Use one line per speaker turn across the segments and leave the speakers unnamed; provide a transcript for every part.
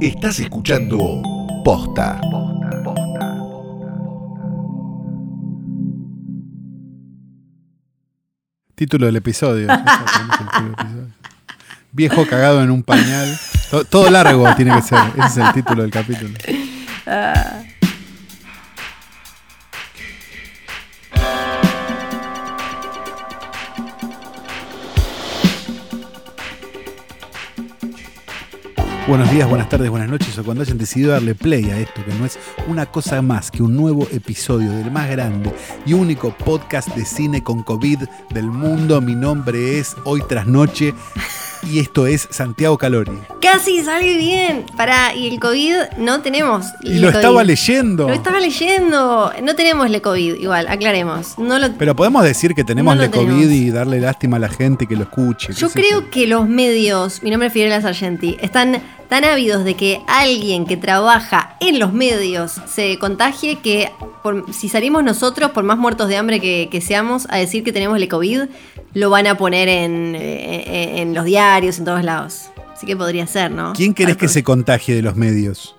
Estás escuchando Posta.
Título del episodio. Viejo cagado en un pañal. To- Todo largo tiene que ser. Ese es el título del capítulo. Buenos días, buenas tardes, buenas noches o cuando hayan decidido darle play a esto, que no es una cosa más que un nuevo episodio del más grande y único podcast de cine con COVID del mundo. Mi nombre es Hoy Tras Noche y esto es Santiago Calori.
Casi sale bien. Pará, y el COVID no tenemos.
Y lo
COVID.
estaba leyendo.
Lo estaba leyendo. No tenemos el COVID, igual, aclaremos. No lo...
Pero podemos decir que tenemos
No
el COVID
tenemos.
y darle lástima a la gente que lo escuche.
Yo creo que los medios, mi nombre es Fidel Sargenti, están tan ávidos de que alguien que trabaja en los medios se contagie que por- si salimos nosotros, por más muertos de hambre que, que seamos, a decir que tenemos el COVID, lo van a poner en, eh, en los diarios, en todos lados. Así que podría ser, ¿no?
¿Quién querés que se contagie de los medios?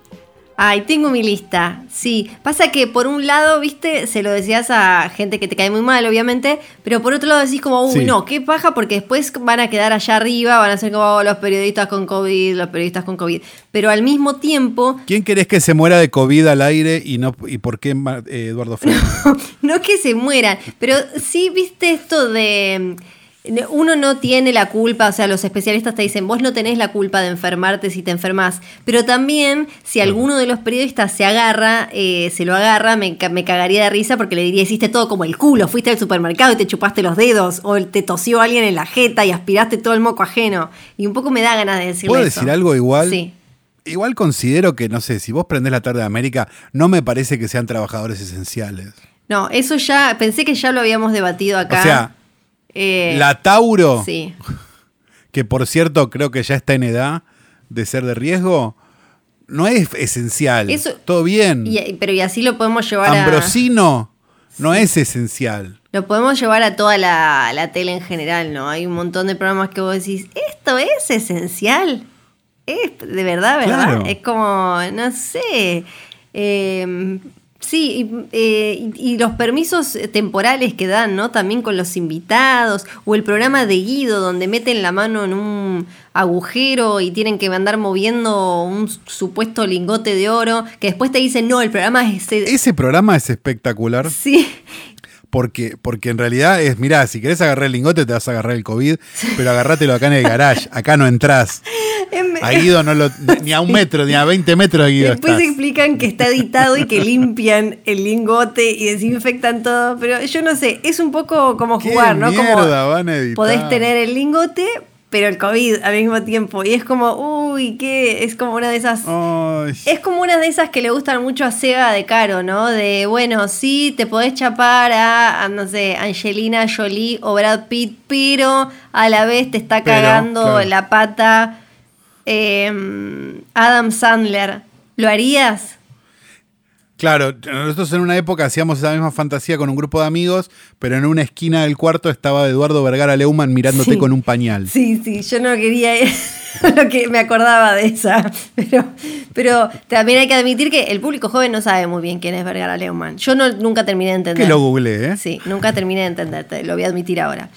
Ay, tengo mi lista. Sí, pasa que por un lado, viste, se lo decías a gente que te cae muy mal, obviamente, pero por otro lado decís como, uy,
Sí.
no, qué paja, porque después van a quedar allá arriba, van a ser como "Oh, los periodistas con COVID, los periodistas con COVID. Pero al mismo tiempo,
¿Quién querés que se muera de COVID al aire y no y por qué eh, Eduardo Flores?
no que se mueran, pero sí, viste esto de... Uno no tiene la culpa, o sea, los especialistas te dicen, vos no tenés la culpa de enfermarte si te enfermas, pero también si alguno de los periodistas se agarra, eh, se lo agarra, me, me cagaría de risa porque le diría, hiciste todo como el culo, fuiste al supermercado y te chupaste los dedos, o te tosió alguien en la jeta y aspiraste todo el moco ajeno. Y un poco me da ganas de decirle
¿Puedo
eso.
decir algo igual?
Sí.
Igual considero que, no sé, si vos prendés la tarde de América, no me parece que sean trabajadores esenciales.
No, eso ya, pensé que ya lo habíamos debatido acá.
O sea,
Eh,
la Tauro,
Sí.
que por cierto creo que ya está en edad de ser de riesgo, no es esencial.
Eso-
Todo bien.
Y- pero y así lo podemos llevar a...
Ambrosino no es esencial.
Lo podemos llevar a toda la, la tele en general, ¿no? Hay un montón de programas que vos decís, esto es esencial. Es de verdad, ¿verdad?
Claro.
Es como, no sé. eh, sí, y, eh, y- los permisos temporales que dan, ¿no? También con los invitados. O el programa de Guido, donde meten la mano en un agujero y tienen que andar moviendo un supuesto lingote de oro. Que después te dicen, no, el programa es.
Ese programa es espectacular
Sí.
Porque, porque en realidad es, mirá, si querés agarrar el lingote te vas a agarrar el COVID, pero agárratelo acá en el garage, acá no entrás. A Guido no lo, ni a un metro, ni a 20 metros de Guido
Después
estás.
explican que está editado y que limpian el lingote y desinfectan todo. Pero yo no sé, es un poco como
¿Qué
jugar, ¿no?
mierda
como
van a editar?
podés tener el lingote, pero el COVID al mismo tiempo. Y es como, uy, ¿qué? Es como una de esas.
Ay.
Es como una de esas que le gustan mucho a Sega de Caro, ¿no? De, bueno, sí, te podés chapar a, a, no sé, Angelina Jolie o Brad Pitt, pero a la vez te está
Pero,
cagando
claro.
la pata eh, Adam Sandler. ¿Lo harías?
Claro, nosotros en una época hacíamos esa misma fantasía con un grupo de amigos, pero en una esquina del cuarto estaba Eduardo Vergara Leumann mirándote
Sí.
con un pañal.
Sí, sí, yo no quería lo que me acordaba de esa. Pero, pero también hay que admitir que el público joven no sabe muy bien quién es Vergara Leumann. Yo no, nunca terminé de entender.
Que lo googleé, ¿eh?
Sí, nunca terminé de entenderte, lo voy a admitir ahora.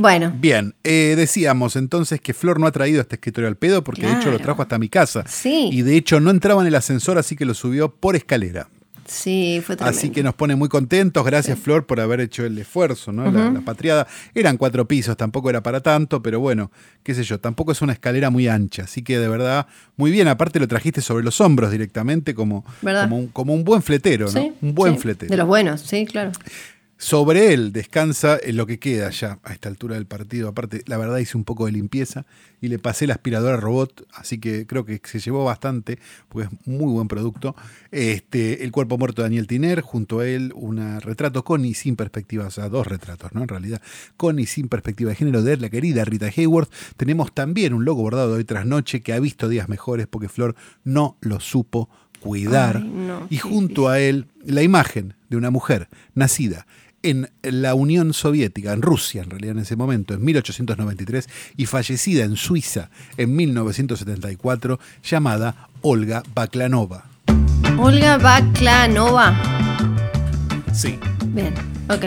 Bueno,
Bien, eh, decíamos entonces que Flor no ha traído este escritorio al pedo porque de hecho lo trajo hasta mi casa.
Sí.
Y de hecho no entraba en el ascensor, así que lo subió por escalera.
sí, fue tremendo.
Así que nos pone muy contentos. Gracias, Flor, por haber hecho el esfuerzo, ¿no? La- la, patriada. Eran cuatro pisos, tampoco era para tanto, pero bueno, qué sé yo, tampoco es una escalera muy ancha. Así que de verdad, muy bien. Aparte lo trajiste sobre los hombros directamente, como, como, un, como un buen fletero, ¿no?
Sí,
un buen
sí,
fletero.
De los buenos, sí, claro.
Sobre él descansa en lo que queda ya a esta altura del partido. Aparte, la verdad hice un poco de limpieza y le pasé la aspiradora robot, así que creo que se llevó bastante, porque es muy buen producto. Este, el cuerpo muerto de Daniel Tiner, junto a él un retrato con y sin perspectiva, o sea, dos retratos, ¿no? En realidad, con y sin perspectiva de género de la querida Rita Hayworth. Tenemos también un logo bordado de hoy tras noche que ha visto días mejores porque Flor no lo supo cuidar.
Ay, no,
y junto a él, la imagen de una mujer nacida en la Unión Soviética, en Rusia en realidad en ese momento, en 1893, y fallecida en Suiza en 1974, llamada Olga Baklanova.
Olga Baklanova.
Sí.
Bien, ok.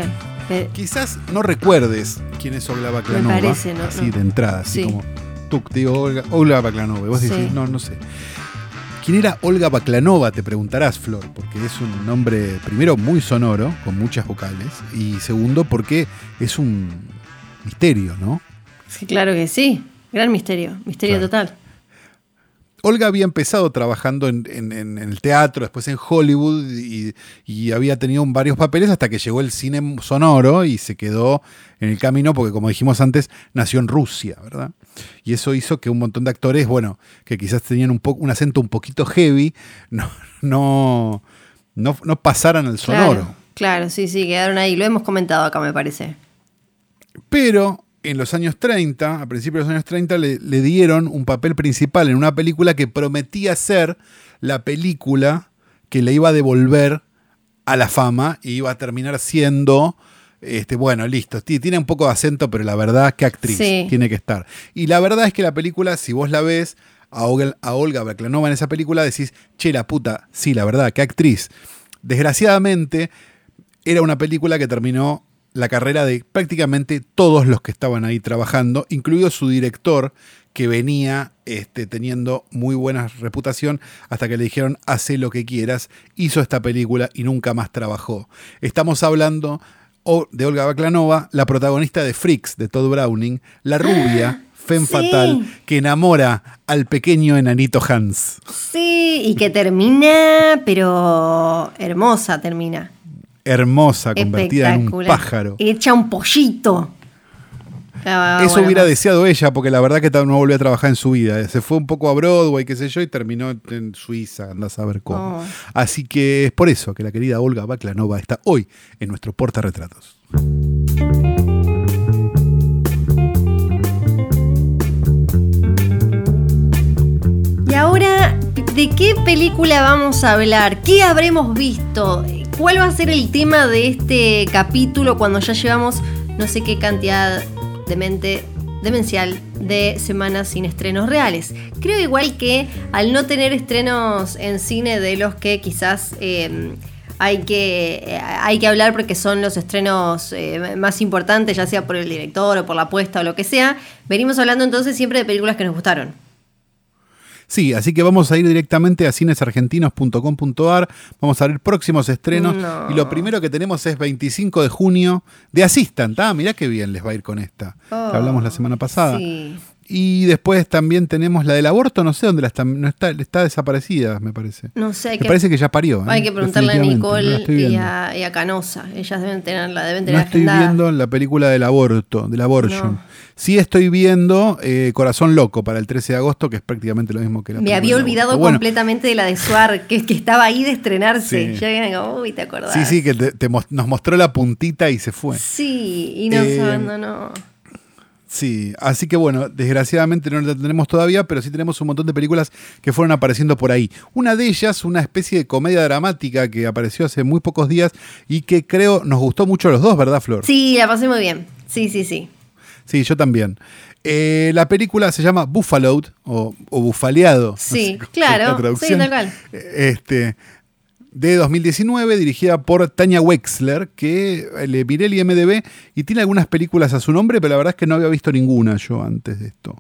Eh,
Quizás no recuerdes quién es Olga Baklanova.
parece, ¿no?
Así
No.
de entrada, así
Sí.
como tú, te digo Olga, Olga Baklanova. Vos
Sí.
decís, no, no sé. ¿Quién era Olga Baklanova? Te preguntarás, Flor, porque es un nombre, primero, muy sonoro, con muchas vocales, y segundo, porque es un misterio, ¿no?
sí, claro que sí. Gran misterio. Misterio
Claro.
total.
Olga había empezado trabajando en, en- en- en el teatro, después en Hollywood y, y había tenido varios papeles hasta que llegó el cine sonoro y se quedó en el camino porque como dijimos antes, nació en Rusia, ¿verdad? Y eso hizo que un montón de actores, bueno, que quizás tenían un, po- un acento un poquito heavy, no, no, no, no pasaran al sonoro.
Claro, claro, sí, sí, quedaron ahí. Lo hemos comentado acá, me parece.
Pero en los años 30, a principios de los años 30, le, le dieron un papel principal en una película que prometía ser la película que le iba a devolver a la fama y iba a terminar siendo, este, bueno, listo, ti- tiene un poco de acento, pero la verdad, qué actriz
Sí.
tiene que estar. Y la verdad es que la película, si vos la ves, a Olga, a Olga en esa película, decís, che, la puta, sí, la verdad, qué actriz. Desgraciadamente, era una película que terminó la carrera de prácticamente todos los que estaban ahí trabajando, incluido su director, que venía este, teniendo muy buena reputación hasta que le dijeron, hace lo que quieras, hizo esta película y nunca más trabajó. Estamos hablando de Olga Baklanova, la protagonista de Freaks, de Todd Browning, la rubia, femme
Sí.
fatal, que enamora al pequeño enanito Hans.
Sí, y que termina, pero hermosa termina.
Hermosa, convertida en un pájaro.
Hecha un pollito. Ah,
Eso
bueno,
hubiera
más.
deseado ella, porque la verdad que no volvió a trabajar en su vida. Se fue un poco a Broadway, qué sé yo, y terminó en Suiza, andás a ver cómo.
Oh.
Así que es por eso que la querida Olga Baklanova está hoy en nuestro portarretratos.
Y ahora, ¿de qué película vamos a hablar? ¿Qué habremos visto? ¿Cuál va a ser el tema de este capítulo cuando ya llevamos no sé qué cantidad de mente demencial de semanas sin estrenos reales? Creo igual que al no tener estrenos en cine de los que quizás eh, hay, que, eh, hay que hablar porque son los estrenos eh, más importantes, ya sea por el director o por la apuesta o lo que sea, venimos hablando entonces siempre de películas que nos gustaron.
Sí, así que vamos a ir directamente a cinesargentinos.com.ar. Vamos a ver próximos estrenos.
No.
Y lo primero que tenemos es 25 de junio de Assistant. Ah, mirá qué bien les va a ir con esta.
Oh,
que hablamos la semana pasada.
Sí.
Y después también tenemos la del aborto, no sé dónde la está, no está, está desaparecida, me parece.
No sé,
Me
que,
parece que ya parió. ¿eh?
hay que preguntarle a
no
Nicole y a, y a Canosa. Ellas deben tenerla, deben
No
tener
estoy
agendada.
viendo la película del aborto, del abortion.
No.
Sí estoy viendo eh, Corazón Loco para el 13 de agosto, que es prácticamente lo mismo que la
Me había olvidado.
Bueno,
completamente de la de Suar, que, que estaba ahí de estrenarse.
Sí.
Ya como, uy, ¿te acordás?
Sí, sí, que te- te nos mostró la puntita y se fue.
Sí, y nos
Eh,
abandonó.
Sí, así que bueno, desgraciadamente no la tenemos todavía, pero sí tenemos un montón de películas que fueron apareciendo por ahí. Una de ellas, una especie de comedia dramática que apareció hace muy pocos días y que creo nos gustó mucho a los dos, ¿verdad, Flor?
Sí, la pasé muy bien. Sí, sí, sí.
Sí, yo también. Eh, la película se llama Buffaloed o, o Bufaleado. no
Sí,
sé
claro, sí, tal cual.
Este, de 2019, dirigida por Tania Wexler, que le miré el IMDB y tiene algunas películas a su nombre, pero la verdad es que no había visto ninguna yo antes de esto.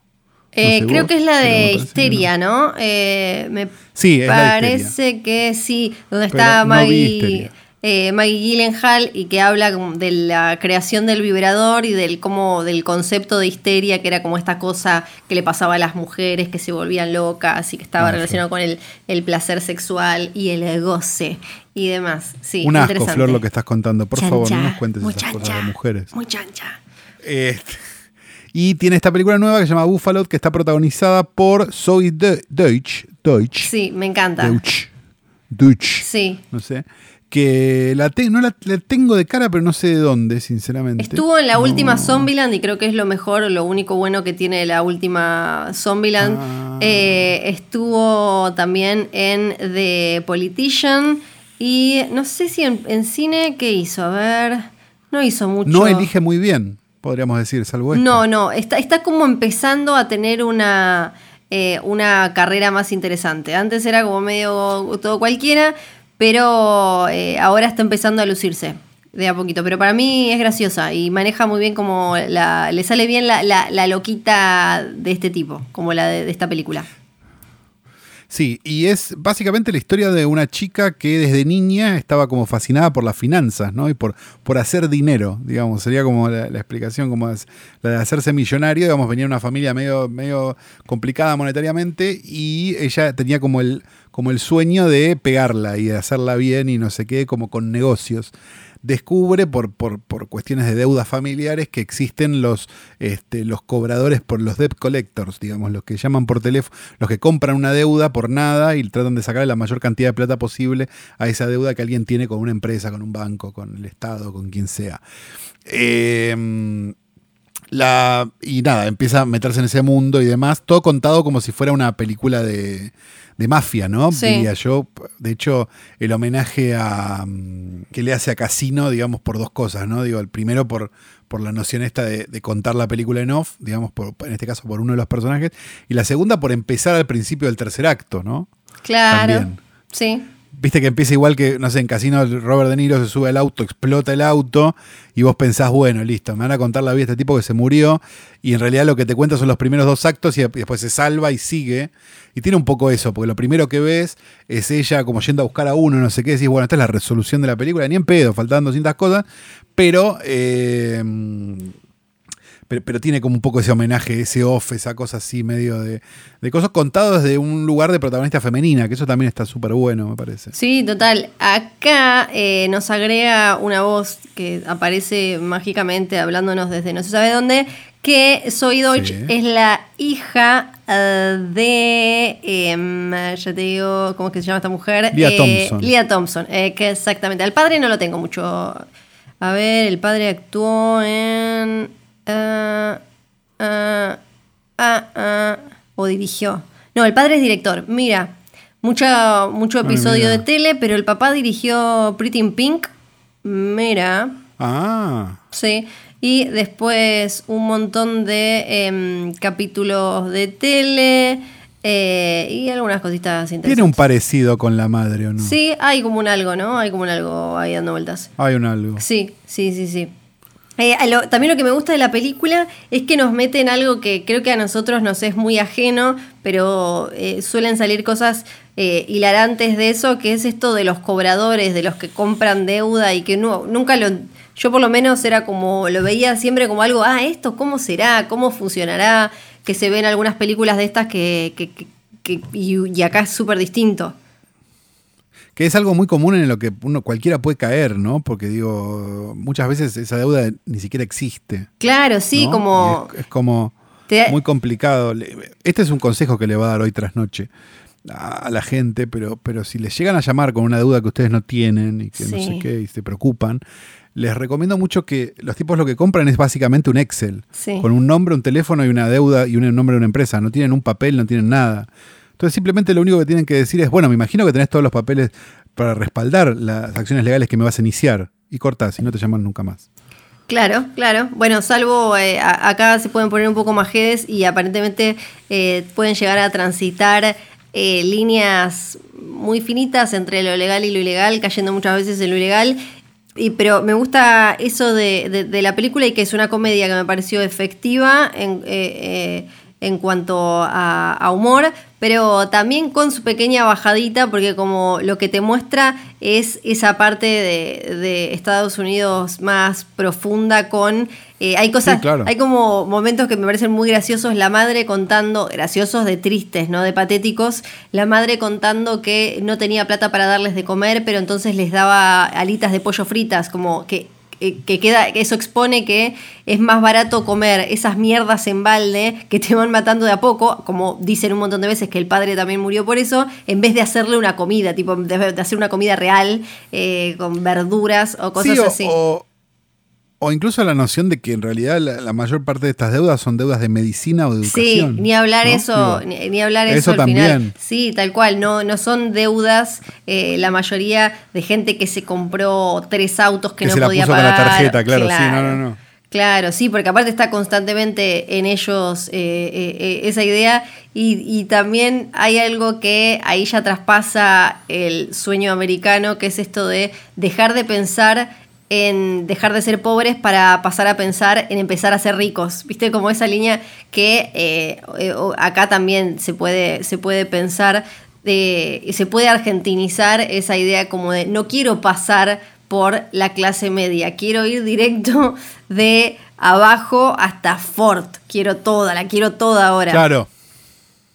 Eh, creo
vos,
que es la de Histeria, ¿no? Eh, me
Sí, es la de
parece que sí, donde
Pero
está Maggie. Eh, Maggie Gyllenhaal y que habla de la creación del vibrador y del como del concepto de histeria que era como esta cosa que le pasaba a las mujeres que se volvían locas y que estaba
Ah,
relacionado con el, el placer sexual y el goce y demás. Sí,
Un asco,
interesante.
Flor, lo que estás contando. Por favor, no nos cuentes esas cosas de mujeres.
Muy chancha.
Este, y tiene esta película nueva que se llama Buffalo, que está protagonizada por Zoe De- Deutsch. Deutsch.
Sí, me encanta.
Deutsch. Deutsch.
Sí.
No sé. Que la, te- no la, la tengo de cara, pero no sé de dónde, sinceramente.
Estuvo en la
No.
última Zombieland y creo que es lo mejor, lo único bueno que tiene la última Zombieland.
Ah.
Eh, estuvo también en The Politician y no sé si en, en cine, ¿qué hizo? A ver, No hizo mucho.
No elige muy bien, podríamos decir, salvo esto.
No, no, está, está como empezando a tener una, eh, una carrera más interesante. Antes era como medio todo cualquiera, pero eh, ahora está empezando a lucirse de a poquito. Pero para mí es graciosa y maneja muy bien como la, le sale bien la, la- loquita de este tipo, como la de, esta película.
Sí, y es básicamente la historia de una chica que desde niña estaba como fascinada por las finanzas, ¿no? Y por, por hacer dinero, digamos. Sería como la, la explicación, como es la de hacerse millonario. Digamos, venía de una familia medio, medio complicada monetariamente y ella tenía como el, como el sueño de pegarla y de hacerla bien y no sé qué, como con negocios descubre por, por, por cuestiones de deudas familiares que existen los, este, los cobradores por los debt collectors, digamos, los que llaman por teléfono, los que compran una deuda por nada y tratan de sacarle la mayor cantidad de plata posible a esa deuda que alguien tiene con una empresa, con un banco, con el Estado, con quien sea. Eh, la, y nada, empieza a meterse en ese mundo y demás, todo contado como si fuera una película de, de mafia, ¿no?
Sí.
Diría yo. De hecho, el homenaje a mm, que le hace a Casino, digamos, por dos cosas, ¿no? Digo, el primero por, por la noción esta de, de contar la película en off, digamos, por, en este caso por uno de los personajes, y la segunda por empezar al principio del tercer acto, ¿no?
Claro.
También.
Sí.
Viste que empieza igual que, no sé, en Casino Robert De Niro se sube al auto, explota el auto y vos pensás, bueno, listo, me van a contar la vida de este tipo que se murió y en realidad lo que te cuenta son los primeros dos actos y después se salva y sigue. Y tiene un poco eso, porque lo primero que ves es ella como yendo a buscar a uno, no sé qué, decís, bueno, esta es la resolución de la película, ni en pedo, faltaban 200 cosas, pero... eh, pero, pero tiene como un poco ese homenaje, ese off, esa cosa así medio de, de cosas contadas desde un lugar de protagonista femenina, que eso también está súper bueno, me parece.
Sí, total. Acá eh, nos agrega una voz que aparece mágicamente hablándonos desde no se sabe dónde, que Zoe Deutsch
Sí.
es la hija eh, de, em, ya te digo, ¿cómo es que se llama esta mujer?
Leah
Eh,
Thompson.
Leah Thompson, que exactamente. Al padre no lo tengo mucho. A ver, el padre actuó en... ah, ah, ah, o dirigió. No, el padre es director. Mira, mucha, mucho episodio de tele, pero el papá dirigió Pretty in Pink. Mira,
Ah,
sí. Y después un montón de em, capítulos de tele eh, y algunas cositas
tiene
interesantes.
un parecido con la madre, ¿o no?
Sí, hay como un algo, ¿no? Hay como un algo ahí dando vueltas.
Hay un algo.
Sí, sí, sí, sí. Eh, lo- también lo que me gusta de la película es que nos mete en algo que creo que a nosotros nos es muy ajeno, pero eh, suelen salir cosas eh, hilarantes de eso, que es esto de los cobradores, de los que compran deuda y que no, nunca lo... Yo por lo menos era como, lo veía siempre como algo, ah, esto, ¿cómo será? ¿Cómo funcionará? Que se ven algunas películas de estas que... que- que- que- y, y acá es súper distinto.
Que es algo muy común en lo que uno cualquiera puede caer, ¿no? Porque digo, muchas veces esa deuda ni siquiera existe.
Claro, sí,
¿no?
como...
Es, es como
te-
muy complicado. Este es un consejo que le va a dar hoy tras noche a, la gente, pero, pero si les llegan a llamar con una deuda que ustedes no tienen y que no sé qué y se preocupan, les recomiendo mucho que los tipos lo que compran es básicamente un Excel.
Sí.
Con un nombre, un teléfono y una deuda y un nombre de una empresa. No tienen un papel, no tienen nada. Entonces simplemente lo único que tienen que decir es, bueno, me imagino que tenés todos los papeles para respaldar las acciones legales que me vas a iniciar. Y cortás, y no te llaman nunca más.
Claro, claro. Bueno, salvo eh, acá se pueden poner un poco más jedes y aparentemente eh, pueden llegar a transitar eh, líneas muy finitas entre lo legal y lo ilegal, cayendo muchas veces en lo ilegal. Y, pero me gusta eso de, de- de la película y que es una comedia que me pareció efectiva en, en cuanto a, a humor, pero también con su pequeña bajadita, porque como lo que te muestra es esa parte de, de Estados Unidos más profunda con... eh, hay cosas,
Sí, claro.
hay como momentos que me parecen muy graciosos, la madre contando, graciosos de tristes, ¿no? De patéticos, la madre contando que no tenía plata para darles de comer, pero entonces les daba alitas de pollo fritas, como que eh, que queda, que eso expone que es más barato comer esas mierdas en balde que te van matando de a poco, como dicen un montón de veces que el padre también murió por eso, en vez de hacerle una comida, tipo de, de hacer una comida real eh, con verduras o cosas
Sí, o,
así.
o- O incluso la noción de que en realidad la, la mayor parte de estas deudas son deudas de medicina o de
Sí,
educación.
ni hablar
¿no?
eso,
Digo,
ni, ni hablar eso,
eso
al
también.
final. Sí, tal cual, no, no son deudas, eh, la mayoría de gente que se compró tres autos que,
Que
no
se la
podía
puso con la
pagar.
tarjeta, claro, sí, no, no, no.
Claro, sí, porque aparte está constantemente en ellos eh, eh, esa idea y, y también hay algo que ahí ya traspasa el sueño americano, que es esto de dejar de pensar en dejar de ser pobres para pasar a pensar en empezar a ser ricos. ¿Viste? Como esa línea que eh, eh, acá también se puede, se puede pensar, de- se puede argentinizar esa idea como de no quiero pasar por la clase media, quiero ir directo de abajo hasta Ford. Quiero toda, la quiero toda ahora.
Claro,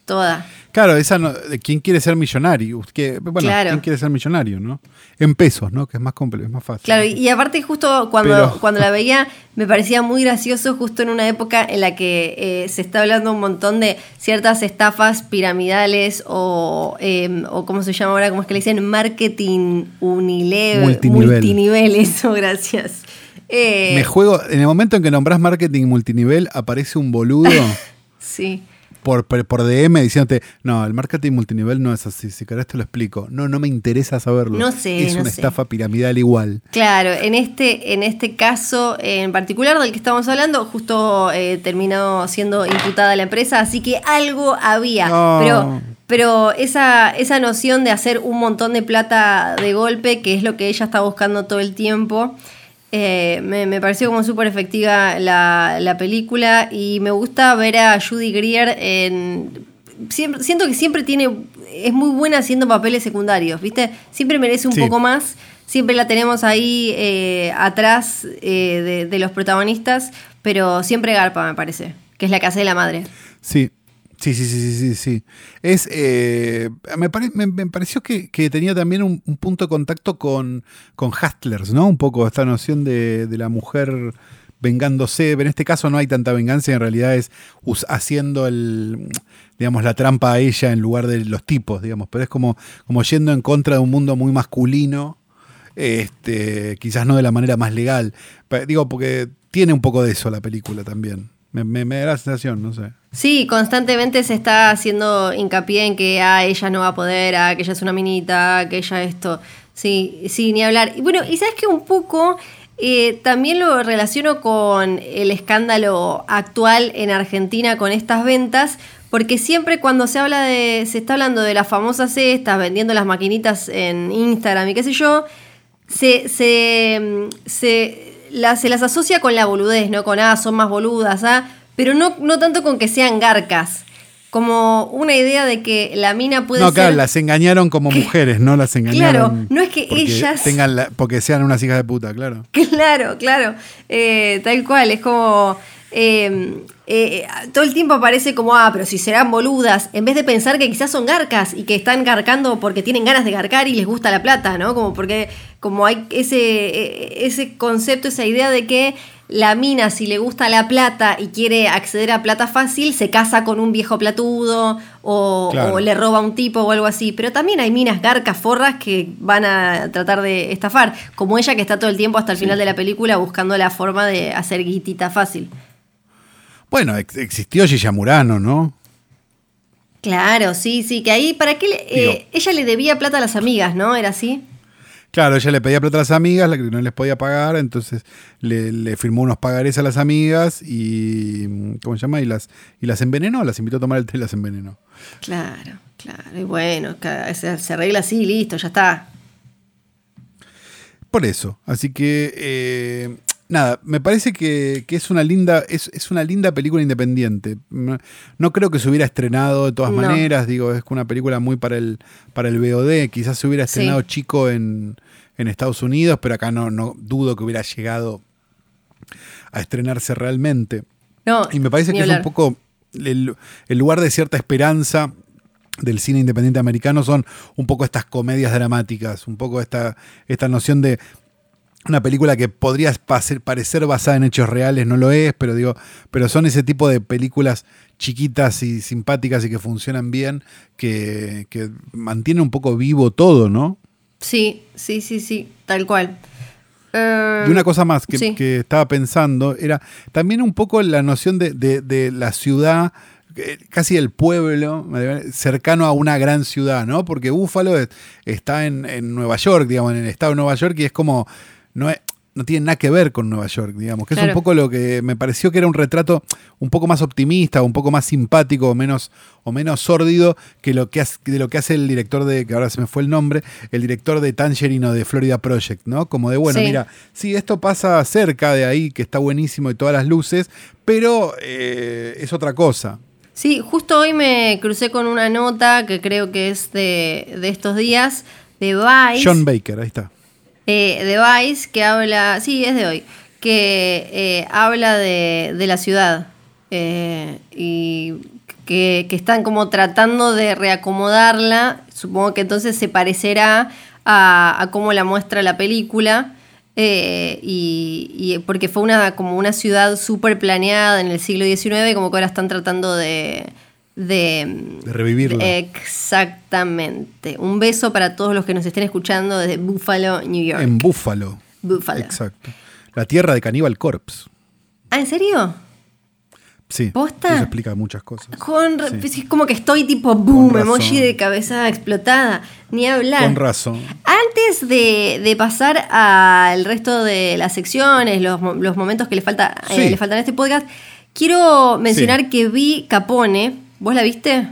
Toda.
Claro, esa no- quién quiere ser millonario. Que, bueno,
Claro.
quién quiere ser millonario, ¿no? En pesos, ¿no? Que es más complejo, es más fácil.
Claro, y y aparte justo cuando,
Pero-
cuando la veía me parecía muy gracioso justo en una época en la que eh, se está hablando un montón de ciertas estafas piramidales o, eh, o ¿cómo se llama ahora? ¿Cómo es que le dicen? Marketing unilevel.
Multinivel.
Multinivel, eso, gracias. Eh,
Me juego, en el momento en que nombras marketing multinivel, aparece un boludo
sí.
Por, por, DM diciéndote, no, el marketing multinivel no es así, si querés te lo explico. No, no me interesa saberlo.
No sé,
Es
no
una
sé.
estafa piramidal igual.
Claro, en este, en este caso en particular del que estamos hablando, justo eh, terminó siendo imputada la empresa, así que algo había.
No.
Pero, pero esa, esa noción de hacer un montón de plata de golpe, que es lo que ella está buscando todo el tiempo, eh, me, me pareció como súper efectiva la, la película y me gusta ver a Judy Greer en... Siempre, siento que siempre tiene... Es muy buena haciendo papeles secundarios, ¿viste? Siempre merece un
Sí.
poco más. Siempre la tenemos ahí eh, atrás eh, de, de los protagonistas, pero siempre Garpa, me parece, que es la hace de la madre.
Sí. Sí, sí, sí, sí, sí. Es, eh, me, me- me pareció que, que tenía también un, un punto de contacto con, con Hustlers, ¿no? Un poco esta noción de, de la mujer vengándose. En este caso no hay tanta venganza, en realidad es haciendo el, digamos, la trampa a ella en lugar de los tipos, digamos. Pero es como, como yendo en contra de un mundo muy masculino, este, quizás no de la manera más legal. Digo, porque tiene un poco de eso la película también. Me, me- me da la sensación, no sé.
Sí, constantemente se está haciendo hincapié en que ah, ella no va a poder, ah, que ella es una minita, que ella esto. Sí, sí, ni hablar. Y bueno, y sabes que un poco eh, también lo relaciono con el escándalo actual en Argentina con estas ventas, porque siempre cuando se habla de, se está hablando de las famosas estas, vendiendo las maquinitas en Instagram y qué sé yo, se, se, se, se las asocia con la boludez, ¿no? Con, ah, son más boludas, ¿ah? Pero no, no tanto con que sean garcas. Como una idea de que la mina puede
No,
ser...
claro, las engañaron como mujeres, no las engañaron.
Claro, no es que ellas-
Tengan la- porque sean unas hijas de puta, claro.
Claro, claro. Eh, tal cual, es como. eh, eh, todo el tiempo aparece como, ah, pero si serán boludas, en vez de pensar que quizás son garcas y que están garcando porque tienen ganas de garcar y les gusta la plata, ¿no? Como porque, como hay ese, eh, ese concepto, esa idea de que la mina, si le gusta la plata y quiere acceder a plata fácil, se casa con un viejo platudo o,
Claro.
o le roba a un tipo o algo así. Pero también hay minas garcas, forras que van a tratar de estafar, como ella que está todo el tiempo hasta el final de la película buscando la forma de hacer guitita fácil.
Bueno, ex- existió Gilla Murano, ¿no?
Claro, sí, sí, que ahí, ¿para qué? le- eh, ella le debía plata a las amigas, ¿no? ¿Era así?
Claro, ella le pedía plata a las amigas, la que no les podía pagar, entonces le, le firmó unos pagarés a las amigas y. ¿Cómo se llama? Y las, y las envenenó, las invitó a tomar el té y las envenenó.
Claro, claro. Y bueno, se, se arregla así, listo, ya está.
Por eso. Así que. eh, nada, me parece que, que es una linda. Es, es una linda película independiente. No, creo que se hubiera estrenado de todas
No.
maneras. Digo, es una película muy para el, para el VOD. Quizás se hubiera
Sí.
estrenado chico en, en Estados Unidos, pero acá no, no dudo que hubiera llegado a estrenarse realmente.
No,
Y me parece que es un poco el, el lugar de cierta esperanza del cine independiente americano son un poco estas comedias dramáticas, un poco esta, esta noción de una película que podría parecer, parecer basada en hechos reales, no lo es, pero digo, pero son ese tipo de películas chiquitas y simpáticas y que funcionan bien, que, que mantienen un poco vivo todo, ¿no?
Sí, sí, sí, sí, tal cual.
Y una cosa más que,
sí.
que estaba pensando era también un poco la noción de, de- de la ciudad, eh, casi el pueblo, cercano a una gran ciudad, ¿no? Porque Búfalo es- está en, en Nueva York, digamos, en el estado de Nueva York, y es como. No, es- no tiene nada que ver con Nueva York, digamos. Que es un poco lo que me pareció que era un retrato un poco más optimista, un poco más simpático, o menos, o menos sórdido que lo que hace, de lo que hace el director de, que ahora se me fue el nombre, el director de Tangerine o de Florida Project, ¿no? Como de, bueno,
Sí.
mira, sí, esto pasa cerca de ahí, que está buenísimo y todas las luces, pero eh, es otra cosa.
Sí, justo hoy me crucé con una nota que creo que es de, de estos días, de Vice.
John Baker, ahí está.
Eh, de Vice que habla, sí, es de hoy, que eh, habla de, de la ciudad eh, y que, que están como tratando de reacomodarla. Supongo que entonces se parecerá a, a cómo la muestra la película. eh, y, y porque fue una como una ciudad súper planeada en el siglo XIX, como que ahora están tratando de, de,
De revivirla.
Exactamente. Un beso para todos los que nos estén escuchando desde Buffalo, New York.
En Buffalo.
Buffalo.
Exacto. La tierra de Cannibal Corpse.
Ah, ¿en serio?
Sí.
¿Posta?
Eso explica muchas cosas.
Con, ra-
Sí.
es como que estoy tipo boom, emoji de cabeza explotada. Ni hablar.
Con razón.
Antes de, de pasar al resto de las secciones, los, los momentos que le, falta, eh, le faltan a este podcast, quiero mencionar
Sí.
que vi Capone. ¿Vos la viste?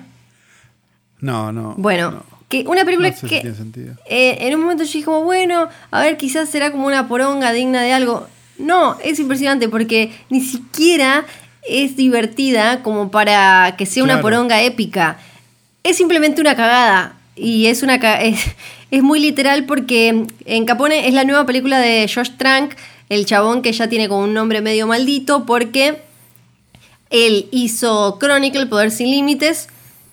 No, no.
Bueno,
no.
que una película
No sé si
que
tiene sentido.
eh, en un momento yo dije como, bueno, a ver, quizás será como una poronga digna de algo. No, es impresionante porque ni siquiera es divertida como para que sea una poronga épica. Es simplemente una cagada. Y es una es, es muy literal porque en Capone es la nueva película de Josh Trank, el chabón que ya tiene como un nombre medio maldito porque él hizo Chronicle, Poder Sin Límites,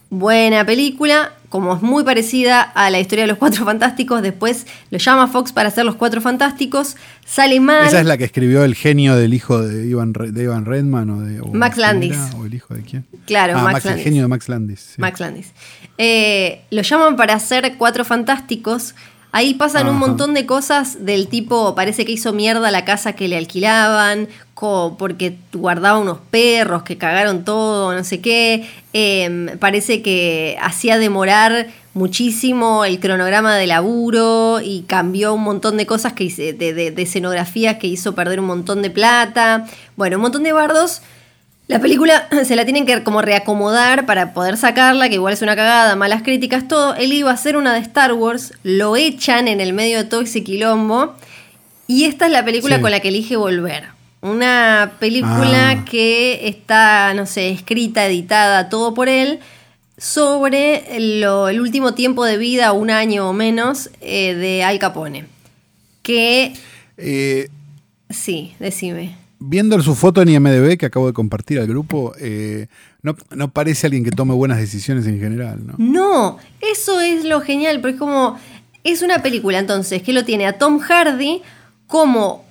buena película, como es muy parecida a la historia de los Cuatro Fantásticos, después lo llama Fox para hacer los Cuatro Fantásticos, sale mal.
Esa es la que escribió el genio del hijo de Ivan, de Ivan Redman o de. o
Max Landis.
era, ¿O el hijo de quién?
Claro,
Ah,
Max
Max, el
Landis.
genio de Max Landis. sí.
Max Landis. Eh, lo llaman para hacer Cuatro Fantásticos. Ahí pasan un montón de cosas del tipo, parece que hizo mierda la casa que le alquilaban, porque guardaba unos perros que cagaron todo, no sé qué. Eh, parece que hacía demorar muchísimo el cronograma de laburo y cambió un montón de cosas que hice- de, de- de escenografías que hizo perder un montón de plata. Bueno, un montón de bardos. La película se la tienen que como reacomodar para poder sacarla, que igual es una cagada, malas críticas, todo. Él iba a hacer una de Star Wars, lo echan en el medio de todo ese quilombo. Y esta es la película
Sí.
con la que elige volver. Una película
Ah.
que está, no sé, escrita, editada, todo por él, sobre lo- el último tiempo de vida, un año o menos, eh, de Al Capone. Que,
Eh,
sí, decime.
Viendo su foto en IMDB que acabo de compartir al grupo, eh, no, no parece alguien que tome buenas decisiones en general, ¿no?
No, eso es lo genial, porque es como. Es una película, entonces, que lo tiene a Tom Hardy como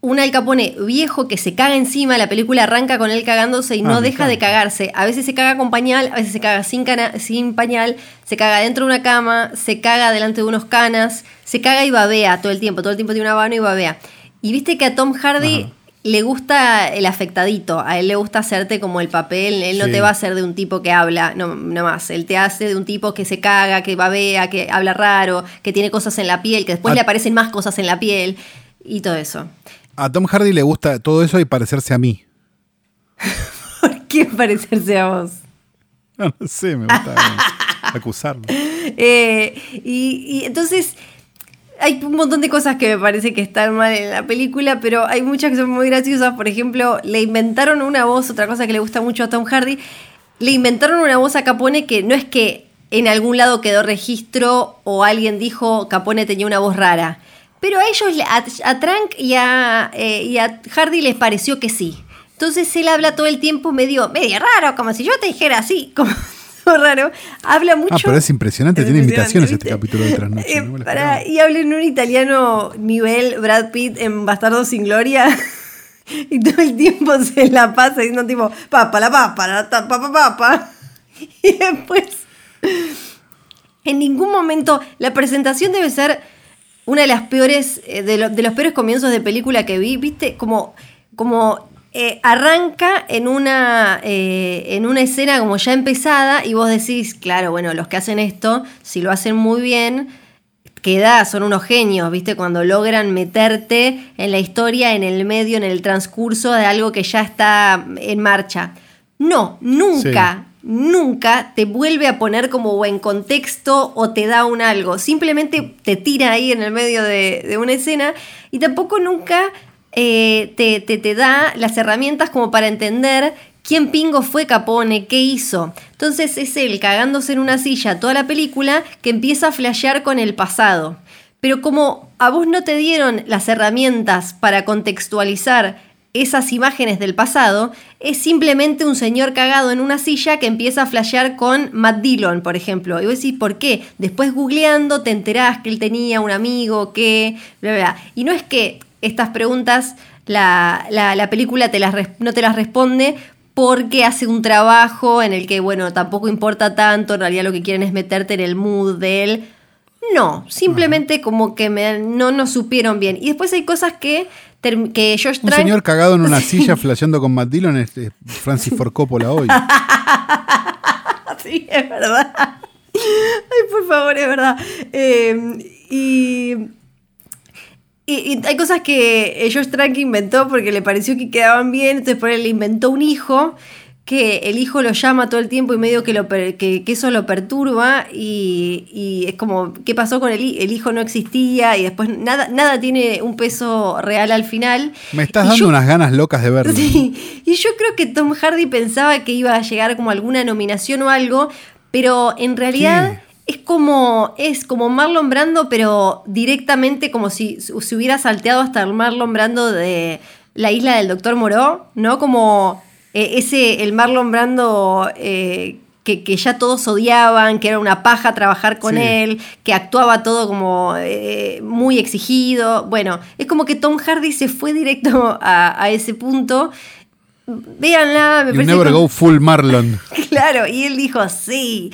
un Al Capone viejo que se caga encima. La película arranca con él cagándose y
Ah,
no deja de cagarse. A veces se caga con pañal, a veces se caga sin, cana- sin pañal, se caga dentro de una cama, se caga delante de unos canas, se caga y babea todo el tiempo. Todo el tiempo tiene una mano y babea. Y viste que a Tom Hardy.
Ajá.
Le gusta el afectadito, a él le gusta hacerte como el papel, él no
Sí.
te va a hacer de un tipo que habla, no, no más, él te hace de un tipo que se caga, que babea, que habla raro, que tiene cosas en la piel, que después le aparecen más cosas en la piel y todo eso.
A Tom Hardy le gusta todo eso y parecerse a mí.
¿Por qué parecerse a vos?
No, no sé, me gusta acusarlo.
Eh, y, y entonces hay un montón de cosas que me parece que están mal en la película, pero hay muchas que son muy graciosas. Por ejemplo, le inventaron una voz, otra cosa que le gusta mucho a Tom Hardy, le inventaron una voz a Capone que no es que en algún lado quedó registro o alguien dijo Capone tenía una voz rara. Pero a ellos, a, a Trank y a, eh, y a Hardy les pareció que sí. Entonces él habla todo el tiempo medio, medio raro, como si yo te dijera así, como todo raro. Habla mucho.
Ah, pero es impresionante, tiene invitaciones este
¿viste?
capítulo de Trasnoche.
Eh,
no esperaba.
y habla en un italiano nivel Brad Pitt en Bastardo sin Gloria. y todo el tiempo se la pasa diciendo tipo, papa, la papa, la papa, papa. Y después, en ningún momento, la presentación debe ser una de las peores, eh, de, lo- de los peores comienzos de película que vi, viste, como, como eh, arranca en una, eh, en una escena como ya empezada y vos decís, claro, bueno, los que hacen esto, si lo hacen muy bien, queda, son unos genios, ¿viste? Cuando logran meterte en la historia, en el medio, en el transcurso de algo que ya está en marcha. No, nunca, nunca te vuelve a poner como en contexto o te da un algo. Simplemente te tira ahí en el medio de, de una escena y tampoco nunca eh, te, te- te da las herramientas como para entender quién pingo fue Capone, qué hizo. Entonces es él cagándose en una silla toda la película que empieza a flashear con el pasado. Pero como a vos no te dieron las herramientas para contextualizar esas imágenes del pasado, es simplemente un señor cagado en una silla que empieza a flashear con Matt Dillon, por ejemplo. Y vos decís, ¿por qué? Después googleando te enterás que él tenía un amigo, que... Bla, bla. Y no es que estas preguntas la, la- la película te las no te las responde porque hace un trabajo en el que, bueno, tampoco importa tanto, en realidad lo que quieren es meterte en el mood de él. No, simplemente como que me- no nos supieron bien. Y después hay cosas que, que
Un señor cagado en una silla flasheando con Matt Dillon es es Francis Ford Coppola hoy.
Sí, es verdad. Ay, por favor, es verdad. Eh, y, y- y hay cosas que eh, Josh Trank inventó porque le pareció que quedaban bien, entonces por él le inventó un hijo que el hijo lo llama todo el tiempo y medio que, lo per- que, que eso lo perturba y, y es como, ¿qué pasó con el, el hijo? No existía y después nada, nada tiene un peso real al final.
Me estás
Y
dando
yo-
unas ganas locas de verlo.
Sí, y yo creo que Tom Hardy pensaba que iba a llegar como alguna nominación o algo, pero en realidad es como es como Marlon Brando, pero directamente como si se hubiera salteado hasta el Marlon Brando de la isla del Doctor Moró, ¿no? Como eh, ese, el Marlon Brando eh, que, que ya todos odiaban, que era una paja trabajar con
Sí.
él, que actuaba todo como eh, muy exigido. Bueno, es como que Tom Hardy se fue directo a, a ese punto. Véanla, me
You
parece
never
como-
go full Marlon.
Claro, y él dijo, sí.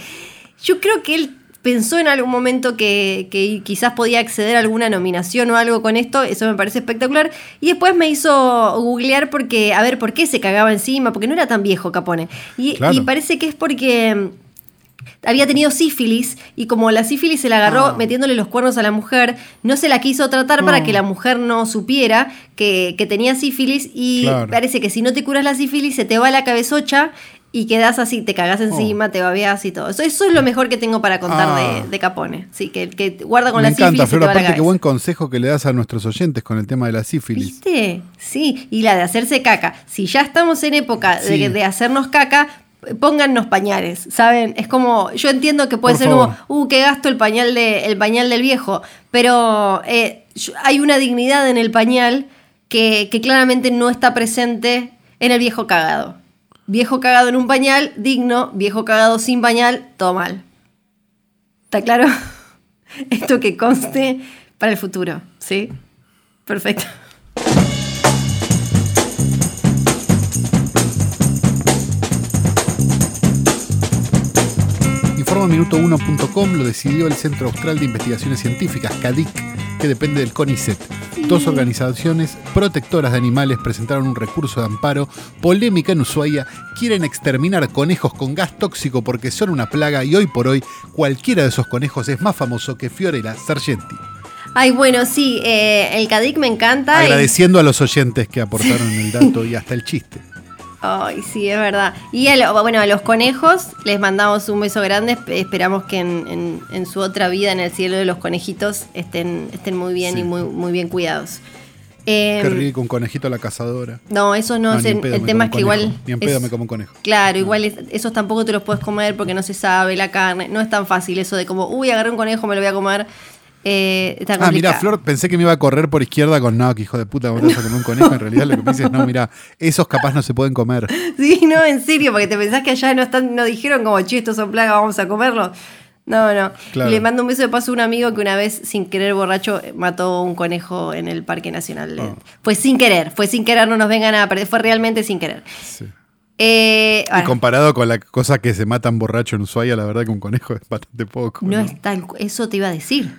Yo creo que él pensó en algún momento que, que quizás podía acceder a alguna nominación o algo con esto, eso me parece espectacular. Y después me hizo googlear porque, a ver, ¿por qué se cagaba encima? Porque no era tan viejo Capone. Y,
Claro.
y parece que es porque mm, había tenido sífilis y como la sífilis se la agarró
Ah.
metiéndole los cuernos a la mujer, no se la quiso tratar para
No.
que la mujer no supiera que, que tenía sífilis y
Claro.
parece que si no te curas la sífilis se te va la cabezocha y quedas así, te cagás encima,
Oh.
te babeás y todo. Eso, eso es lo mejor que tengo para contar
Ah.
de, de Capone. Sí, que, que guarda con
Me
la sífilis
encanta,
te va la
Aparte, qué buen consejo que le das a nuestros oyentes con el tema de la sífilis.
¿Viste? Sí, y la de hacerse caca. Si ya estamos en época de,
Sí.
de hacernos caca, póngannos pañales, ¿saben? Es como, yo entiendo que puede
Por
ser
favor.
como, uh, qué gasto el pañal, de, el pañal del viejo, pero eh, hay una dignidad en el pañal que, que claramente no está presente en el viejo cagado. Viejo cagado en un pañal, digno, viejo cagado sin pañal, todo mal. ¿Está claro? Esto que conste para el futuro, ¿sí? Perfecto.
Informa-minuto1.com lo decidió el Centro Austral de Investigaciones Científicas, CADIC, que depende del CONICET. Dos organizaciones protectoras de animales presentaron un recurso de amparo polémica en Ushuaia. Quieren exterminar conejos con gas tóxico porque son una plaga y hoy por hoy cualquiera de esos conejos es más famoso que Fiorella Sargenti.
Ay, bueno, sí, eh, el CADIC me encanta. y-
Agradeciendo a los oyentes que aportaron el dato y hasta el chiste.
Ay, sí, es verdad. Y a lo- bueno, a los conejos les mandamos un beso grande. Esp- Esperamos que en, en- en su otra vida, en el cielo de los conejitos, estén, estén muy bien
Sí.
y muy, muy bien cuidados. Eh,
Qué rico, un conejito a la cazadora.
no, eso no, es el, el tema es que igual.
Ni en pedo
es-
me como un conejo.
Claro, igual es- esos tampoco te los puedes comer porque no se sabe la carne. No es tan fácil eso de como, uy, agarré un conejo, me lo voy a comer. Eh, está
Ah, mira. Flor, pensé que me iba a correr por izquierda con no, que hijo de puta, vas a comer un conejo. En realidad lo que me dices, no, mira, esos capaz no se pueden comer.
Sí, no, en serio, porque te pensás que allá no están, no dijeron como, che, estos son plagas, vamos a comerlos. No, no.
Claro.
Le mando un beso de paso a un amigo que una vez, sin querer borracho, mató un conejo en el Parque Nacional.
Oh.
Fue sin querer, fue sin querer, no nos vengan a perder, fue realmente sin querer.
Sí.
Eh,
Y comparado con la cosa que se matan borracho en Ushuaia, la verdad que un conejo es bastante poco.
no
¿no?
es tal, eso te iba a decir.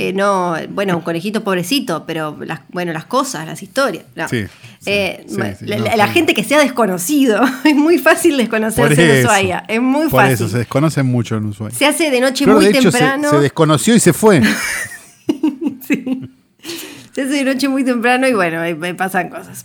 Eh, no, bueno, un conejito pobrecito, pero las, bueno, las cosas, las historias. no.
Sí, sí,
Eh,
sí,
la,
no,
gente que sea desconocido, es muy fácil
Por
desconocerse en Ushuaia, es muy
por
fácil.
eso, se desconocen mucho en Ushuaia.
Se hace de noche
Flor,
muy
de hecho, se,
temprano.
se desconoció y se fue.
Se hace de noche muy temprano y bueno, ahí pasan cosas.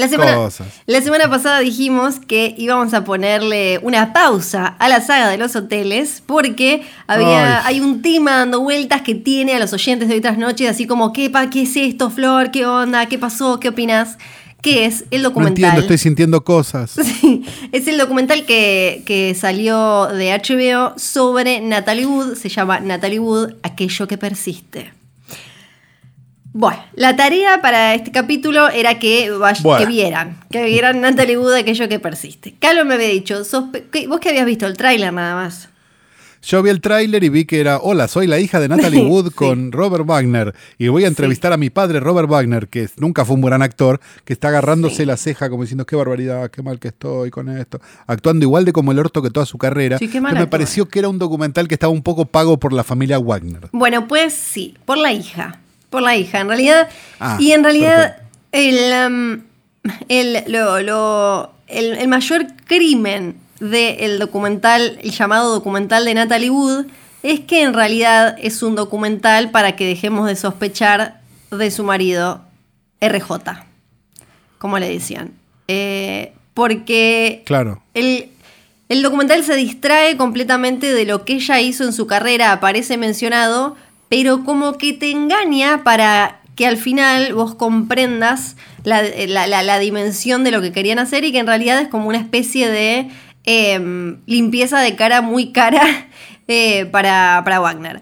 La semana,
Cosas.
la semana pasada dijimos que íbamos a ponerle una pausa a la saga de los hoteles porque había,
Ay.
hay un tema dando vueltas que tiene a los oyentes de otras noches, así como, ¿qué, pa, ¿qué es esto, Flor? ¿Qué onda? ¿Qué pasó? ¿Qué opinas? Que es el
No
documental.
entiendo, estoy sintiendo cosas.
Sí, es el documental que, que salió de HBO sobre Natalie Wood. Se llama Natalie Wood, aquello que persiste. Bueno, la tarea para este capítulo era que, vay-
Bueno.
que vieran, que vieran Natalie Wood, aquello que persiste. Carlos me había dicho, que- vos que habías visto el tráiler nada más.
Yo vi el tráiler y vi que era, hola, soy la hija de Natalie Wood
Sí.
con Robert Wagner y voy a entrevistar a mi padre Robert Wagner, que nunca fue un gran actor, que está agarrándose
Sí.
la ceja como diciendo, qué barbaridad, qué mal que estoy con esto, actuando igual de como el orto que toda su carrera.
Qué mal
Entonces me pareció que era un documental que estaba un poco pago por la familia Wagner.
Bueno, pues sí, por la hija. Por la hija, en realidad.
Ah,
y en realidad, el, um, el, lo- lo- el, el mayor crimen del documental, el llamado documental de Natalie Wood, es que en realidad es un documental para que dejemos de sospechar de su marido, RJ, como le decían. Eh, porque
Claro.
el, el documental se distrae completamente de lo que ella hizo en su carrera, aparece mencionado, pero como que te engaña para que al final vos comprendas la, la- la- la dimensión de lo que querían hacer y que en realidad es como una especie de em, limpieza de cara muy cara eh, para, para Wagner.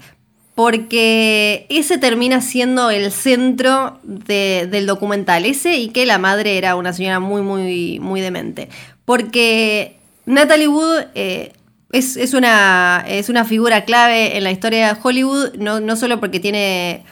Porque ese termina siendo el centro de- del documental, ese y que la madre era una señora muy, muy, muy demente. Porque Natalie Wood eh, es, es una, es una figura clave en la historia de Hollywood, no, no solo porque tiene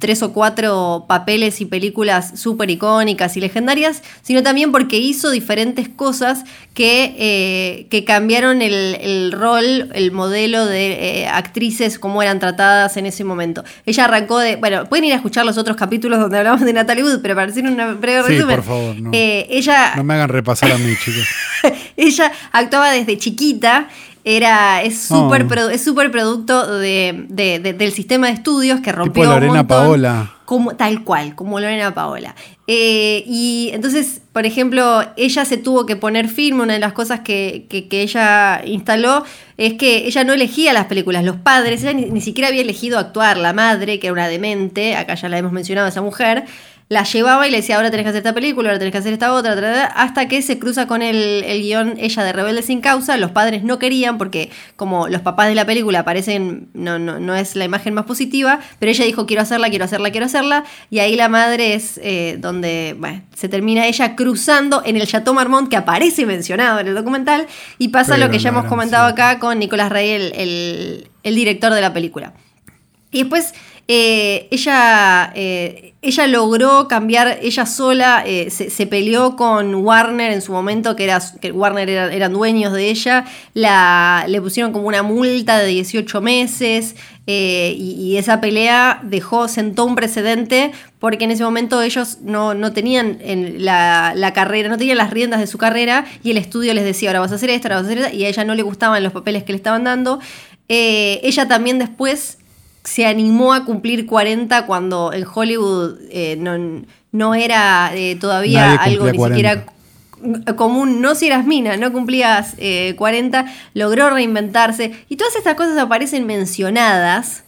tres o cuatro papeles y películas súper icónicas y legendarias, sino también porque hizo diferentes cosas que, eh, que cambiaron el, el rol, el modelo de eh, actrices, cómo eran tratadas en ese momento. Ella arrancó de, bueno, pueden ir a escuchar los otros capítulos donde hablamos de Natalie Wood, pero para hacer un breve
Sí,
resumen,
por favor, no.
eh, ella
No me hagan repasar a mí, chicos.
ella actuaba desde chiquita. Era, es súper
Oh.
produ- es súper producto de, de- de- del sistema de estudios que rompió un
Lorena
montón.
Paola.
Como, tal cual, como Lorena Paola. Eh, y entonces, por ejemplo, ella se tuvo que poner firme. Una de las cosas que, que- que ella instaló es que ella no elegía las películas, los padres, ella ni, ni siquiera había elegido actuar. La madre, que era una demente, acá ya la hemos mencionado, esa mujer, la llevaba y le decía, ahora tenés que hacer esta película, ahora tenés que hacer esta otra, tra, tra, tra, hasta que se cruza con el, el guion ella de Rebelde sin causa. Los padres no querían porque como los papás de la película aparecen, no, no, no es la imagen más positiva, pero ella dijo, quiero hacerla, quiero hacerla, quiero hacerla. Y ahí la madre es eh, donde bueno, se termina ella cruzando en el Chateau Marmont que aparece mencionado en el documental y pasa
Pero
lo que ya hemos comentado acá con Nicolás Rey, el- el- el director de la película. Y después eh, ella, eh, ella logró cambiar ella sola, eh, se, se peleó con Warner en su momento, que, era, que Warner era- eran dueños de ella, la, le pusieron como una multa de 18 meses y, esa pelea dejó, sentó un precedente porque en ese momento ellos no, no tenían en la, la carrera, no tenían las riendas de su carrera y el estudio les decía, ahora vas a hacer esto, ahora vas a hacer esto, y a ella no le gustaban los papeles que le estaban dando. Ella también después se animó a cumplir 40 cuando en Hollywood eh, no, no era eh, todavía algo ni siquiera común, no si eras mina, no cumplías eh, 40, logró reinventarse y todas estas cosas aparecen mencionadas.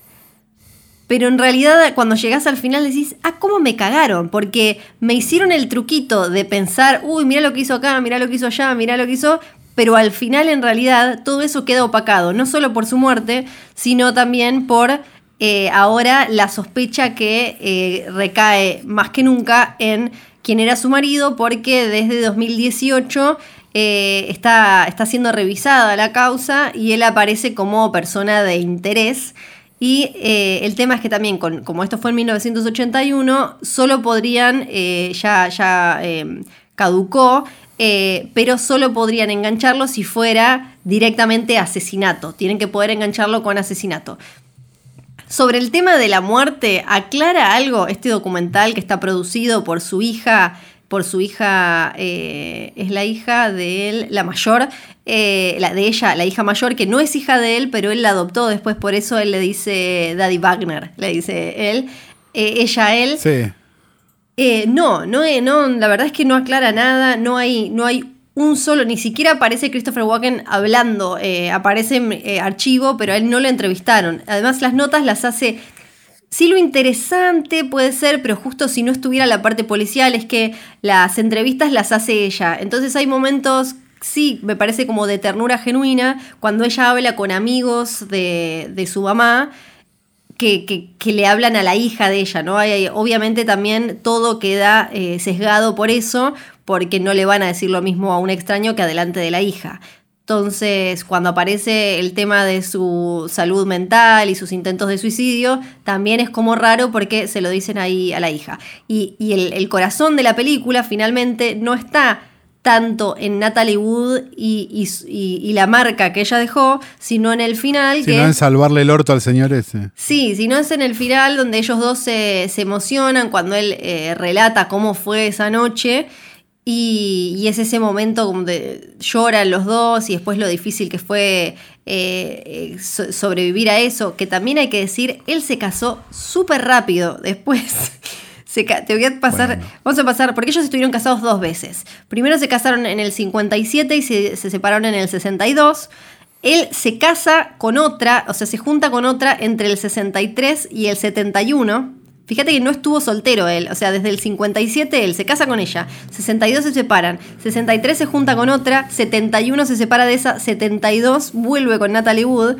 Pero en realidad cuando llegas al final decís, ah, ¿cómo me cagaron? Porque me hicieron el truquito de pensar, uy, mira lo que hizo acá, mira lo que hizo allá, mira lo que hizo, pero al final en realidad todo eso queda opacado, no solo por su muerte, sino también por eh, ahora la sospecha que eh, recae más que nunca en quien era su marido, porque desde 2018 eh, está, está siendo revisada la causa y él aparece como persona de interés. Y el tema es que también, como esto fue en 1981, solo podrían, ya, ya caducó, pero solo podrían engancharlo si fuera directamente asesinato. Tienen que poder engancharlo con asesinato. Sobre el tema de la muerte, aclara algo este documental que está producido por su hija, por su hija, eh, es la hija de él, la mayor, eh, la de ella, la hija mayor, que no es hija de él, pero él la adoptó después, por eso él le dice Daddy Wagner, le dice él, eh, ella él.
Sí.
No, no, no, la verdad es que no aclara nada, no hay, no hay un solo, ni siquiera aparece Christopher Walken hablando, eh, aparece en eh, archivo, pero a él no lo entrevistaron. Además, las notas las hace. Sí, lo interesante puede ser, pero justo si no estuviera la parte policial, es que las entrevistas las hace ella. Entonces hay momentos, sí, me parece como de ternura genuina, cuando ella habla con amigos de, su mamá que, le hablan a la hija de ella, ¿no? Hay- obviamente también todo queda eh, sesgado por eso, porque no le van a decir lo mismo a un extraño que adelante de la hija. Entonces, cuando aparece el tema de su salud mental y sus intentos de suicidio, también es como raro porque se lo dicen ahí a la hija. Y, y el, el corazón de la película finalmente no está tanto en Natalie Wood y, y la marca que ella dejó, sino en el final
Si
que
no en salvarle el orto al señor ese.
Sí, si no es en el final donde ellos dos se, se emocionan cuando él eh, relata cómo fue esa noche y, y es ese momento donde lloran los dos y después lo difícil que fue eh, eh, so- sobrevivir a eso, que también hay que decir, él se casó súper rápido después. Se te voy a pasar,
Bueno.
vamos a pasar, porque ellos estuvieron casados dos veces. Primero se casaron en el 57 y se, se separaron en el 62. Él se casa con otra, o sea, se junta con otra entre el 63 y el 71. Fíjate que no estuvo soltero él, o sea, desde el 57 él se casa con ella, 62 se separan, 63 se junta con otra, 71 se separa de esa, 72 vuelve con Natalie Wood,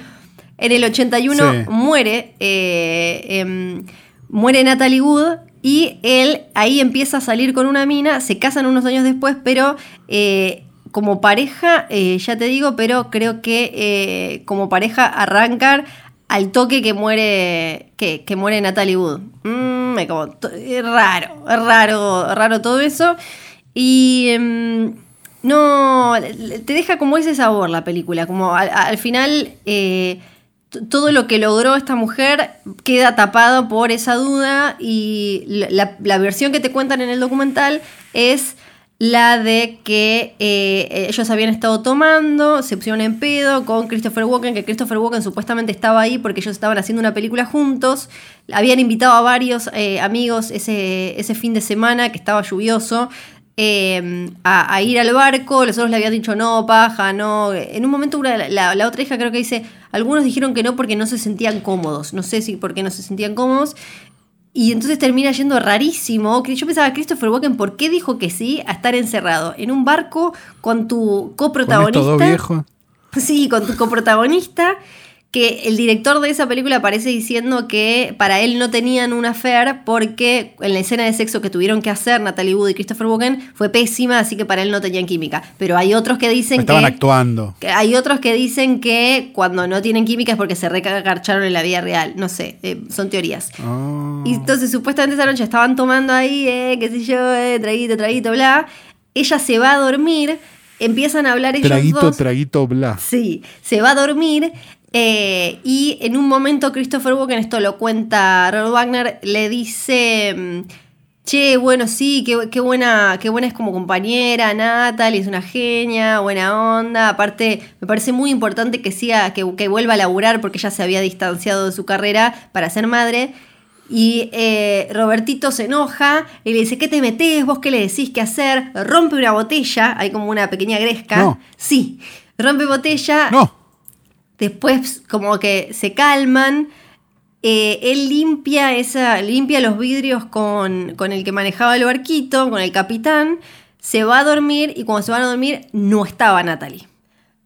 en el 81
Sí.
muere, eh, em, muere Natalie Wood y él ahí empieza a salir con una mina, se casan unos años después, pero eh, como pareja, eh, ya te digo, pero creo que como pareja arrancar al toque que muere que, que muere Natalie Wood. Mm, raro, raro, raro todo eso. Y em, no, te deja como ese sabor la película, como al, al final eh, todo lo que logró esta mujer queda tapado por esa duda y la- la versión que te cuentan en el documental es la de que eh, ellos habían estado tomando, se pusieron en pedo con Christopher Walken, que Christopher Walken supuestamente estaba ahí porque ellos estaban haciendo una película juntos, habían invitado a varios eh, amigos ese, ese fin de semana que estaba lluvioso, eh, a, a ir al barco, los otros le habían dicho no, paja, no. En un momento una- la, la otra hija creo que dice, algunos dijeron que no porque no se sentían cómodos, no sé si porque no se sentían cómodos. Y entonces termina yendo rarísimo. Yo pensaba, Christopher Walken, ¿por qué dijo que sí a estar encerrado en un barco con tu
Con
coprotagonista?
estos dos viejos.
Sí, con tu coprotagonista, que el director de esa película aparece diciendo que para él no tenían una affair porque en la escena de sexo que tuvieron que hacer Natalie Wood y Christopher Walken fue pésima, así que para él no tenían química. Pero hay otros que dicen
Estaban
que...
actuando.
que Hay otros que dicen que cuando no tienen química es porque se recagarcharon en la vida real. No sé, eh, son teorías.
Ah.
Y entonces supuestamente esa noche estaban tomando ahí, eh, qué sé yo, eh, traguito, traguito, bla. Ella se va a dormir, empiezan a hablar ellos
Traguito,
dos.
traguito, bla.
Sí, se va a dormir eh, y en un momento Christopher Walken, esto lo cuenta Ronald Wagner, le dice, mm, che, bueno, sí, qué, qué buena, qué buena es como compañera, Natalie, es una genia, buena onda, aparte me parece muy importante que, siga, que, que vuelva a laburar porque ella se había distanciado de su carrera para ser madre. Y eh, Robertito se enoja y le dice, ¿qué te metés? ¿Vos qué le decís qué hacer? Rompe una botella, hay como una pequeña gresca.
No.
Sí, rompe botella,
No.
Después como que se calman. eh, él limpia, esa, limpia los vidrios con, con el que manejaba el barquito, con el capitán, se va a dormir y cuando se van a dormir no estaba Natalie.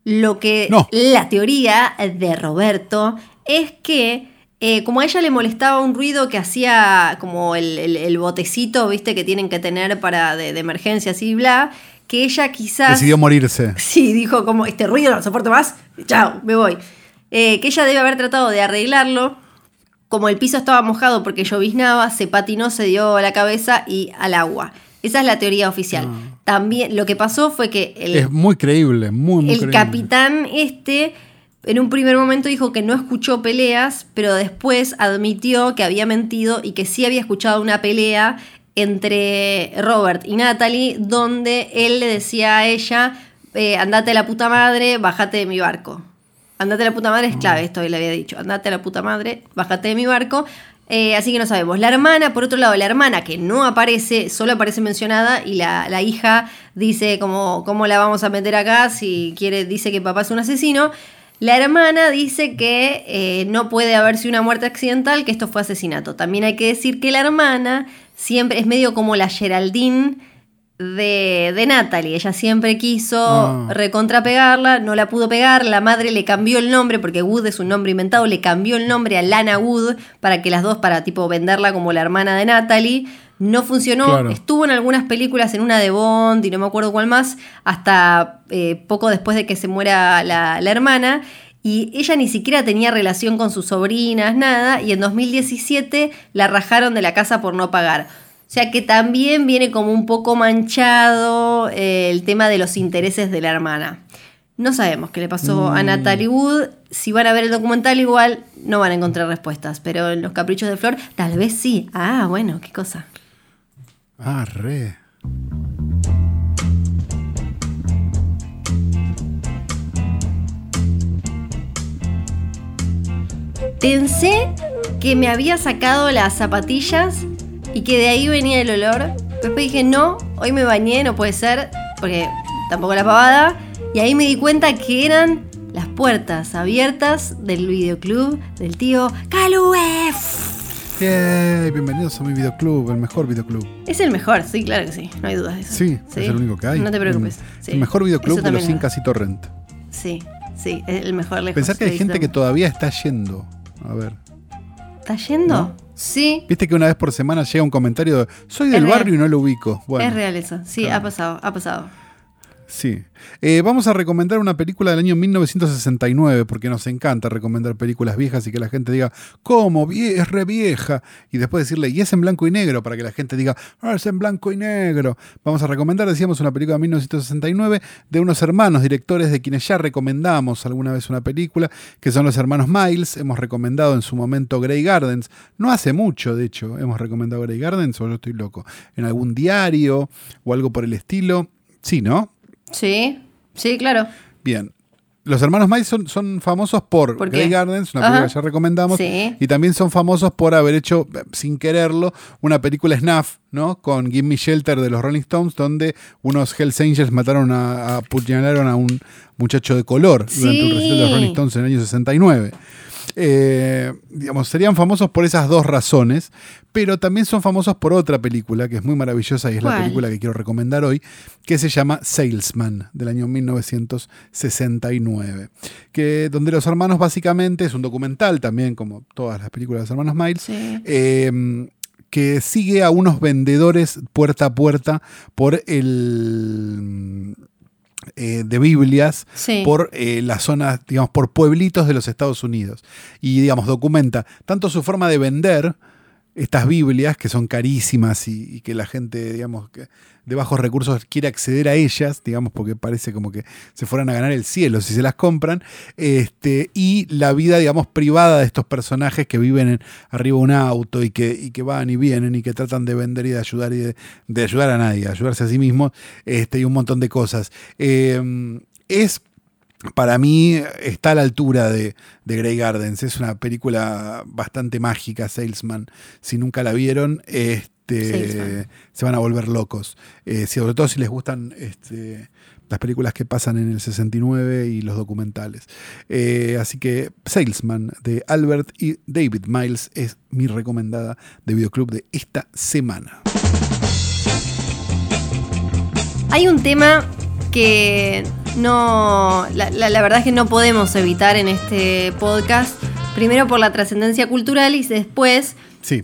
Lo que
No.
la teoría de Roberto es que eh, como a ella le molestaba un ruido que hacía como el, el- el botecito, viste, que tienen que tener para de, de emergencias y bla, que ella quizás...
Decidió morirse.
Sí, dijo como, este ruido no lo soporto más, chao, me voy. Eh, que ella debe haber tratado de arreglarlo. Como el piso estaba mojado porque lloviznaba, se patinó, se dio a la cabeza y al agua. Esa es la teoría oficial. También lo que pasó fue que el,
Es muy creíble, muy, muy
el
creíble.
capitán este en un primer momento dijo que no escuchó peleas, pero después admitió que había mentido y que sí había escuchado una pelea entre Robert y Natalie, donde él le decía a ella, eh, andate a la puta madre, bájate de mi barco. Andate a la puta madre es clave, esto le había dicho. Andate a la puta madre, bájate de mi barco. Eh, así que no sabemos. La hermana, por otro lado, la hermana que no aparece, solo aparece mencionada y la, hija dice como, ¿cómo la vamos a meter acá si quiere, dice que papá es un asesino? La hermana dice que eh, no puede haberse una muerte accidental, que esto fue asesinato. También hay que decir que la hermana siempre es medio como la Geraldine de, de Natalie. Ella siempre quiso ah. recontrapegarla, no la pudo pegar. La madre le cambió el nombre, porque Wood es un nombre inventado, le cambió el nombre a Lana Wood para que las dos, para tipo venderla como la hermana de Natalie. No funcionó, estuvo en algunas películas, en una de Bond y no me acuerdo cuál más, hasta eh, poco después de que se muera la, la hermana. Y ella ni siquiera tenía relación con sus sobrinas, nada, y en 2017 la rajaron de la casa por no pagar. O sea que también viene como un poco manchado eh, el tema de los intereses de la hermana. No sabemos qué le pasó a mm. Natalie Wood. Si van a ver el documental igual no van a encontrar respuestas, pero en los caprichos de Flor tal vez sí. Ah, bueno, qué cosa.
Ah, re.
Pensé que me había sacado las zapatillas y que de ahí venía el olor. Después dije, no, hoy me bañé, no puede ser, porque tampoco la pavada. Y ahí me di cuenta que eran las puertas abiertas del videoclub del tío Calue.
bienvenidos a mi videoclub, el mejor videoclub.
Es el mejor, sí, claro que sí, no hay dudas de eso.
Sí, es el único que hay.
No te preocupes.
El, mejor videoclub de los Incas y Torrent.
Sí, sí, es el mejor lejos.
Pensar que hay gente que todavía está yendo. A ver.
¿Está yendo? Sí.
Viste que una vez por semana llega un comentario de, soy del barrio y no lo ubico.
es real eso, sí, ha pasado, ha pasado.
Sí. Eh, vamos a recomendar una película del año 1969, porque nos encanta recomendar películas viejas y que la gente diga, ¿cómo? Es re vieja. Y después decirle, y es en blanco y negro, para que la gente diga, ah, es en blanco y negro. Vamos a recomendar, decíamos, una película de 1969 de unos hermanos directores de quienes ya recomendamos alguna vez una película, que son los hermanos Miles. Hemos recomendado en su momento Grey Gardens. No hace mucho, de hecho, hemos recomendado Grey Gardens, o yo estoy loco. En algún diario o algo por el estilo. Sí, ¿no?
Sí, sí, claro.
Bien. Los hermanos Miles son, famosos por, Grey Gardens, una película que ya recomendamos, y también son famosos por haber hecho, sin quererlo, una película Snuff, ¿no? Con Gimme Shelter de los Rolling Stones, donde unos Hells Angels mataron a, apuñalaron a un muchacho de color durante un recital de los Rolling Stones en el año 69. Eh, digamos, serían famosos por esas dos razones, pero también son famosos por otra película que es muy maravillosa y es la película que quiero recomendar hoy, que se llama Salesman, del año 1969, que donde los hermanos básicamente, es un documental también, como todas las películas de los hermanos Miles, em, que sigue a unos vendedores puerta a puerta por el eh, de Biblias por eh, las zonas, digamos, por pueblitos de los Estados Unidos. Y, digamos, documenta tanto su forma de vender estas Biblias, que son carísimas y, que la gente, digamos, de bajos recursos quiere acceder a ellas, digamos, porque parece como que se fueran a ganar el cielo si se las compran, este, y la vida, digamos, privada de estos personajes que viven en, arriba de un auto y que, que van y vienen y que tratan de vender y de ayudar y de, ayudar a nadie, ayudarse a sí mismos, este, y un montón de cosas. Em, es para mí está a la altura de, de, Grey Gardens. Es una película bastante mágica, Salesman. Si nunca la vieron, este, se van a volver locos. Eh, sobre todo si les gustan este, las películas que pasan en el 69 y los documentales. Eh, así que Salesman de Albert y David Miles es mi recomendada de videoclub de esta semana.
Hay un tema que no. La, verdad es que no podemos evitar en este podcast. Primero por la trascendencia cultural y después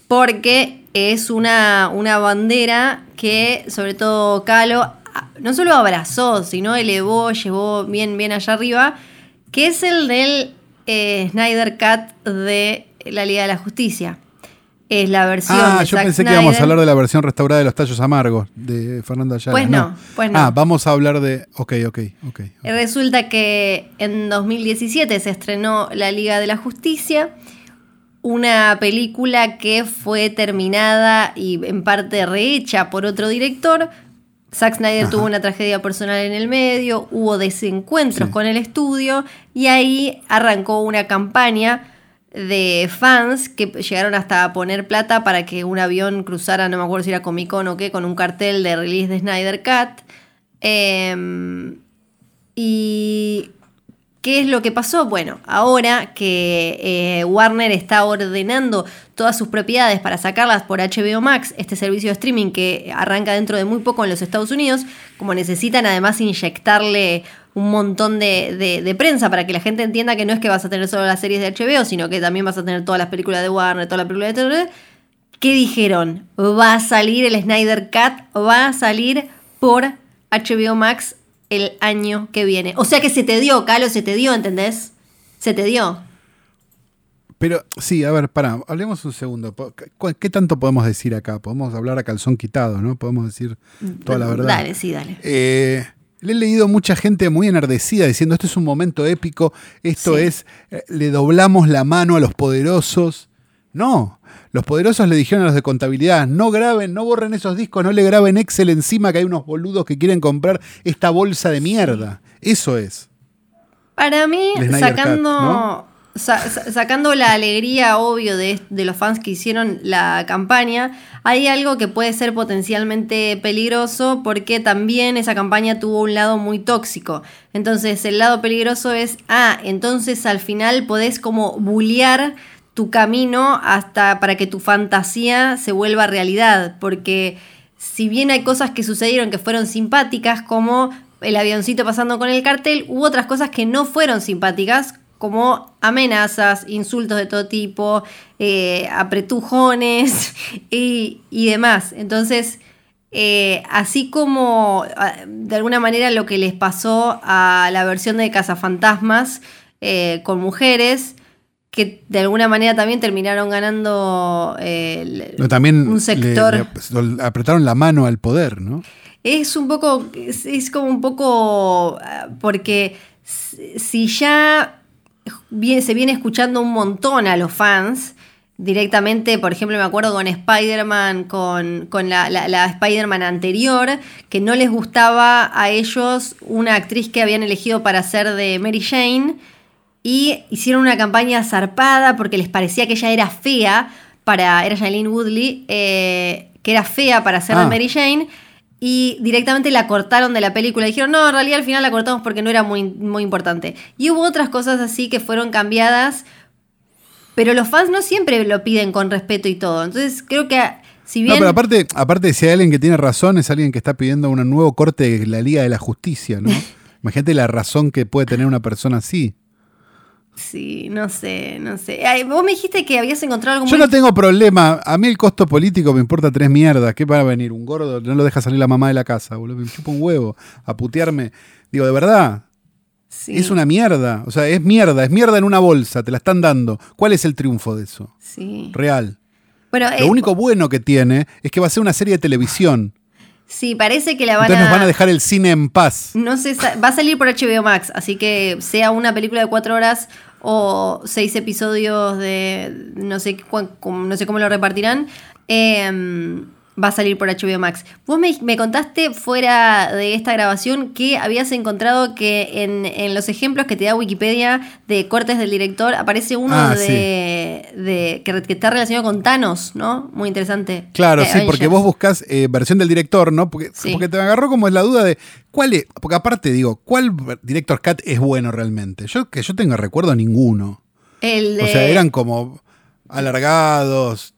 porque es una, una bandera que, sobre todo Calo, no solo abrazó, sino elevó, llevó bien, bien allá arriba, que es el del eh, Snyder Cut de la Liga de la Justicia. Es la versión
Ah,
de
yo
Zack
pensé que íbamos a hablar de la versión restaurada de Los Tallos Amargos de Fernando Ayala.
Pues no, pues no.
Ah, vamos a hablar de. Ok, ok, ok.
Resulta que en 2017 se estrenó La Liga de la Justicia, una película que fue terminada y en parte rehecha por otro director. Zack Snyder
Ajá.
tuvo una tragedia personal en el medio, hubo desencuentros
Sí.
con el estudio y ahí arrancó una campaña de fans que llegaron hasta poner plata para que un avión cruzara, no me acuerdo si era Comic Con o qué, con un cartel de release de Snyder Cut. Em, ¿Y qué es lo que pasó? Bueno, ahora que eh, Warner está ordenando todas sus propiedades para sacarlas por HBO Max, este servicio de streaming que arranca dentro de muy poco en los Estados Unidos, como necesitan además inyectarle un montón de, de- de prensa para que la gente entienda que no es que vas a tener solo las series de HBO, sino que también vas a tener todas las películas de Warner, todas las películas de... ¿Qué dijeron? Va a salir el Snyder Cut, va a salir por HBO Max el año que viene. O sea que se te dio, Calo, se te dio, ¿entendés? Se te dio.
Pero sí, a ver, pará, hablemos un segundo. ¿Qué, qué tanto podemos decir acá? Podemos hablar a calzón quitado, ¿no? Podemos decir toda la verdad.
Dale, sí, dale.
Eh, le he leído mucha gente muy enardecida diciendo esto es un momento épico, esto
Sí.
es, eh, le doblamos la mano a los poderosos. No, los poderosos le dijeron a los de contabilidad, no graben, no borren esos discos, no le graben Excel encima que hay unos boludos que quieren comprar esta bolsa de mierda. Eso es.
Para mí, sacando,
Cut, ¿no?
Sa- sa- sacando la alegría, obvio, de, de los fans que hicieron la campaña, hay algo que puede ser potencialmente peligroso porque también esa campaña tuvo un lado muy tóxico. Entonces, el lado peligroso es, ah, entonces al final podés como bullear tu camino hasta para que tu fantasía se vuelva realidad, porque si bien hay cosas que sucedieron que fueron simpáticas, como el avioncito pasando con el cartel, hubo otras cosas que no fueron simpáticas, como amenazas, insultos de todo tipo, eh, apretujones y, y demás. Entonces, eh, así como ah, de alguna manera lo que les pasó a la versión de Cazafantasmas eh, con mujeres, que de alguna manera también terminaron ganando eh,
también
un
le-
sector.
le apretaron la mano al poder, ¿no?
Es un poco, es, es como un poco, ah, porque si ya se viene escuchando un montón a los fans, directamente, por ejemplo, me acuerdo con Spider-Man, con, con la, la- la Spider-Man anterior, que no les gustaba a ellos una actriz que habían elegido para ser de Mary Jane, y hicieron una campaña zarpada porque les parecía que ella era fea para, era Shailene Woodley, eh, que era fea para ser de
Ah.
Mary Jane. Y directamente la cortaron de la película. Dijeron, no, en realidad al final la cortamos porque no era muy, muy importante. Y hubo otras cosas así que fueron cambiadas. Pero los fans no siempre lo piden con respeto y todo. Entonces creo que si bien...
No, pero aparte, aparte, si hay alguien que tiene razón, es alguien que está pidiendo un nuevo corte de la Liga de la Justicia, ¿no? Imagínate la razón que puede tener una persona así.
Sí, no sé, no sé. Ay, vos me dijiste que habías encontrado algo
Yo
muy
no tengo problema. A mí el costo político me importa tres mierdas. ¿Qué va a venir? Un gordo no lo deja salir la mamá de la casa, boludo. Me chupa un huevo a putearme. Digo, de verdad,
Sí,
es una mierda. O sea, es mierda. Es mierda en una bolsa. Te la están dando. ¿Cuál es el triunfo de eso?
sí.
Real.
Bueno,
Lo
eh,
único bueno que tiene es que va a ser una serie de televisión.
sí, parece que la van
Entonces
a...
nos van a dejar el cine en paz.
No sé, va a salir por HBO Max, así que sea una película de cuatro horas o seis episodios de no sé no sé cómo lo repartirán, em, va a salir por HBO Max. Vos me, me contaste fuera de esta grabación que habías encontrado que en, en los ejemplos que te da Wikipedia de cortes del director aparece uno
Ah,
de, de- que, que está relacionado con Thanos, ¿no? Muy interesante.
Claro,
De
sí, porque vos buscas eh, versión del director, ¿no? Porque,
Sí.
porque te agarró como es la duda de cuál es. Porque aparte digo, ¿cuál director cut es bueno realmente? Yo que yo tenga recuerdo ninguno.
El de-
O sea, eran como alargados,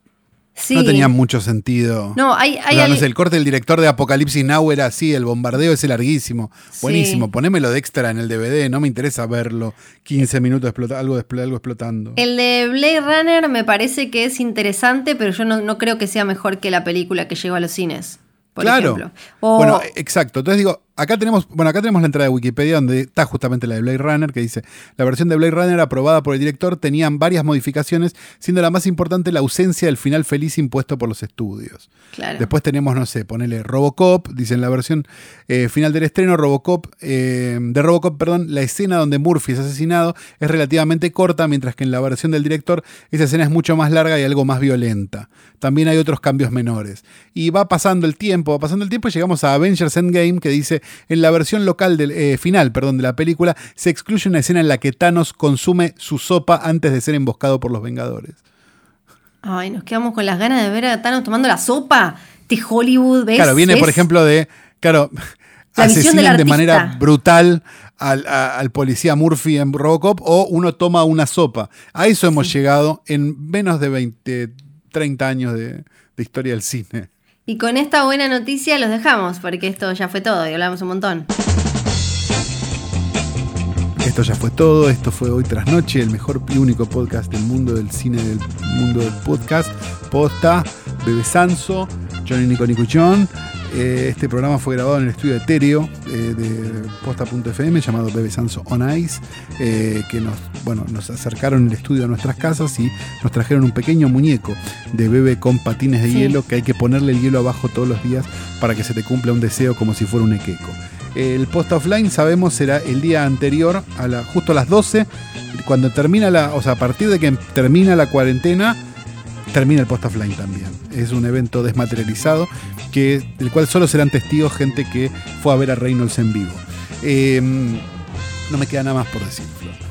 sí.
no tenían mucho sentido.
No, hay, hay
no sé, el corte del director de Apocalipsis Now era así, el bombardeo ese larguísimo. Buenísimo,
Sí.
ponémelo de extra en el DVD, no me interesa verlo. 15 minutos explota, algo, algo explotando.
El de Blade Runner me parece que es interesante, pero yo no, no creo que sea mejor que la película que llegó a los cines. Por
claro.
ejemplo. O-
Bueno, exacto. Entonces digo, acá tenemos, bueno, acá tenemos la entrada de Wikipedia donde está justamente la de Blade Runner, que dice, la versión de Blade Runner aprobada por el director tenían varias modificaciones, siendo la más importante la ausencia del final feliz impuesto por los estudios.
Claro.
Después tenemos, no sé, ponele Robocop, dice en la versión eh, final del estreno, Robocop, eh, de Robocop, perdón, la escena donde Murphy es asesinado es relativamente corta, mientras que en la versión del director esa escena es mucho más larga y algo más violenta. También hay otros cambios menores. Y va pasando el tiempo, va pasando el tiempo y llegamos a Avengers Endgame, que dice, en la versión local del eh, final, perdón, de la película, se excluye una escena en la que Thanos consume su sopa antes de ser emboscado por los Vengadores.
Ay, nos quedamos con las ganas de ver a Thanos tomando la sopa de Hollywood. ¿ves?
Claro, viene, por ejemplo, de. Claro,
La
asesinan de manera brutal al, a- al policía Murphy en Robocop o uno toma una sopa. A eso hemos llegado en menos de 20, 30 años de, de historia del cine.
Y con esta buena noticia los dejamos, porque esto ya fue todo y hablamos un montón.
Esto ya fue todo. Esto fue Hoy Tras Noche, el mejor y único podcast del mundo del cine, del mundo del podcast. Posta, Bebe Sanso, Johnny Nico John. Eh, este programa fue grabado en el estudio etéreo eh, de posta.fm llamado Bebe Sanso on Ice, eh, que nos, bueno, nos acercaron el estudio a nuestras casas y nos trajeron un pequeño muñeco de bebé con patines de
Sí.
hielo que hay que ponerle el hielo abajo todos los días para que se te cumpla un deseo como si fuera un equeco. El post offline sabemos será el día anterior, a la, justo a las 12, cuando termina la, o sea, a partir de que termina la cuarentena, termina el post offline también. Es un evento desmaterializado que, del cual solo serán testigos gente que fue a ver a Reynolds en vivo. Eh, no me queda nada más por decir.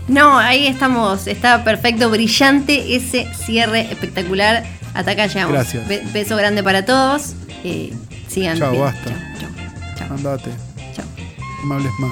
No, ahí estamos. Está perfecto, brillante ese cierre espectacular. Hasta acá llegamos.
Gracias.
Be- beso grande para todos. Eh, sigan.
Chao, basta.
Chao, chao,
Andate,
chao.
no hables más.